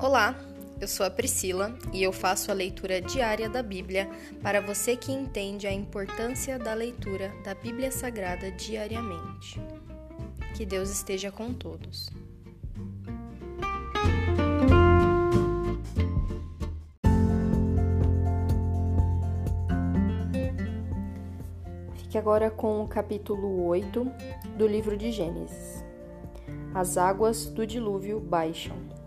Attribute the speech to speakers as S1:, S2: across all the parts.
S1: Olá, eu sou a Priscila e eu faço a leitura diária da Bíblia para você que entende a importância da leitura da Bíblia Sagrada diariamente. Que Deus esteja com todos. Fique agora com o capítulo 8 do livro de Gênesis. As águas do dilúvio baixam.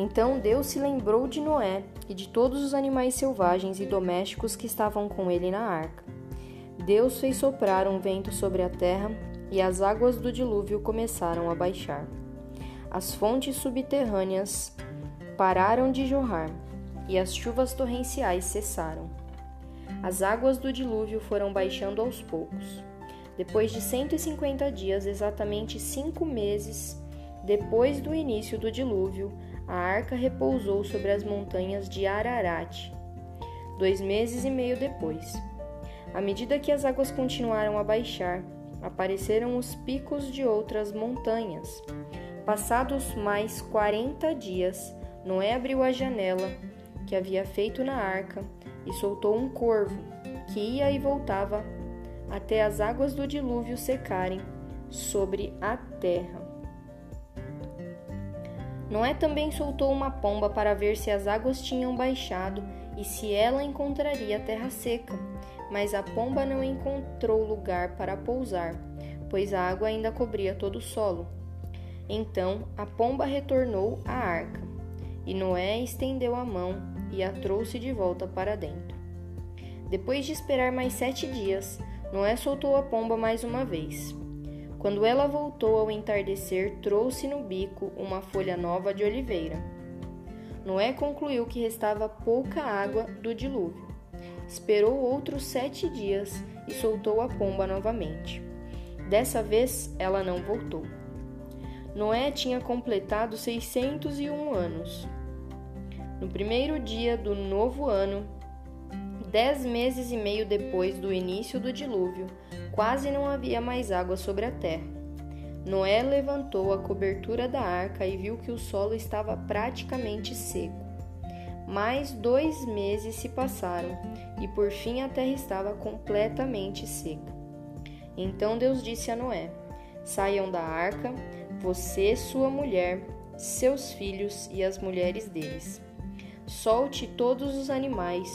S1: Então Deus se lembrou de Noé e de todos os animais selvagens e domésticos que estavam com ele na arca. Deus fez soprar um vento sobre a terra e as águas do dilúvio começaram a baixar. As fontes subterrâneas pararam de jorrar e as chuvas torrenciais cessaram. As águas do dilúvio foram baixando aos poucos. Depois de 150 dias, exatamente cinco meses depois do início do dilúvio, a arca repousou sobre as montanhas de Ararat. Dois meses e meio depois. À medida que as águas continuaram a baixar, apareceram os picos de outras montanhas. Passados mais 40 dias, Noé abriu a janela que havia feito na arca e soltou um corvo, que ia e voltava até as águas do dilúvio secarem sobre a terra. Noé também soltou uma pomba para ver se as águas tinham baixado e se ela encontraria terra seca, mas a pomba não encontrou lugar para pousar, pois a água ainda cobria todo o solo. Então a pomba retornou à arca, e Noé estendeu a mão e a trouxe de volta para dentro. Depois de esperar mais sete dias, Noé soltou a pomba mais uma vez. Quando ela voltou ao entardecer, trouxe no bico uma folha nova de oliveira. Noé concluiu que restava pouca água do dilúvio. Esperou outros sete dias e soltou a pomba novamente. Dessa vez ela não voltou. Noé tinha completado 601 anos. No primeiro dia do novo ano, dez meses e meio depois do início do dilúvio, quase não havia mais água sobre a terra. Noé levantou a cobertura da arca e viu que o solo estava praticamente seco. Mais dois meses se passaram e por fim a terra estava completamente seca. Então Deus disse a Noé: Saiam da arca, você, sua mulher, seus filhos e as mulheres deles Solte todos os animais,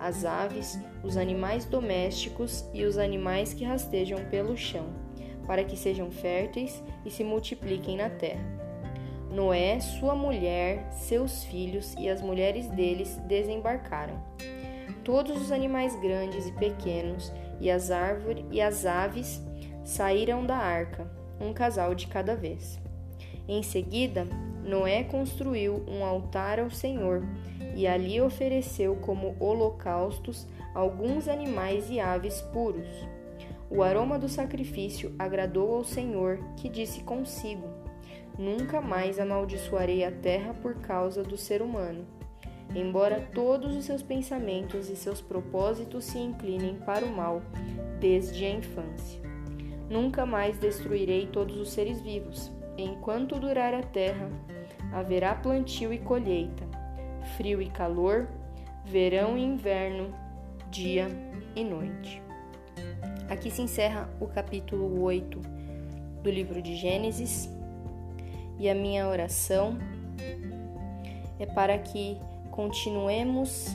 S1: as aves, os animais domésticos e os animais que rastejam pelo chão, para que sejam férteis e se multipliquem na terra. Noé, sua mulher, seus filhos e as mulheres deles desembarcaram. Todos os animais grandes e pequenos e as árvores e as aves saíram da arca, um casal de cada vez. Em seguida, Noé construiu um altar ao Senhor e ali ofereceu como holocaustos alguns animais e aves puros. O aroma do sacrifício agradou ao Senhor, que disse consigo: Nunca mais amaldiçoarei a terra por causa do ser humano. Embora todos os seus pensamentos e seus propósitos se inclinem para o mal desde a infância. Nunca mais destruirei todos os seres vivos. Enquanto durar a terra, haverá plantio e colheita frio e calor, verão e inverno, dia e noite. Aqui se encerra o capítulo 8 do livro de Gênesis e a minha oração é para que continuemos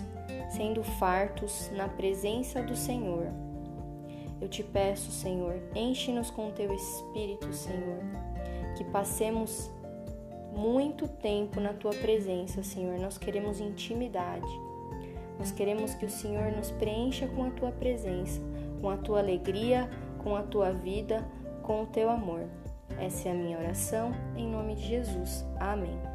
S1: sendo fartos na presença do Senhor. Eu te peço, Senhor, enche-nos com teu espírito, Senhor, que passemos muito tempo na tua presença, Senhor. Nós queremos intimidade. Nós queremos que o Senhor nos preencha com a tua presença, com a tua alegria, com a tua vida, com o teu amor. Essa é a minha oração, em nome de Jesus. Amém.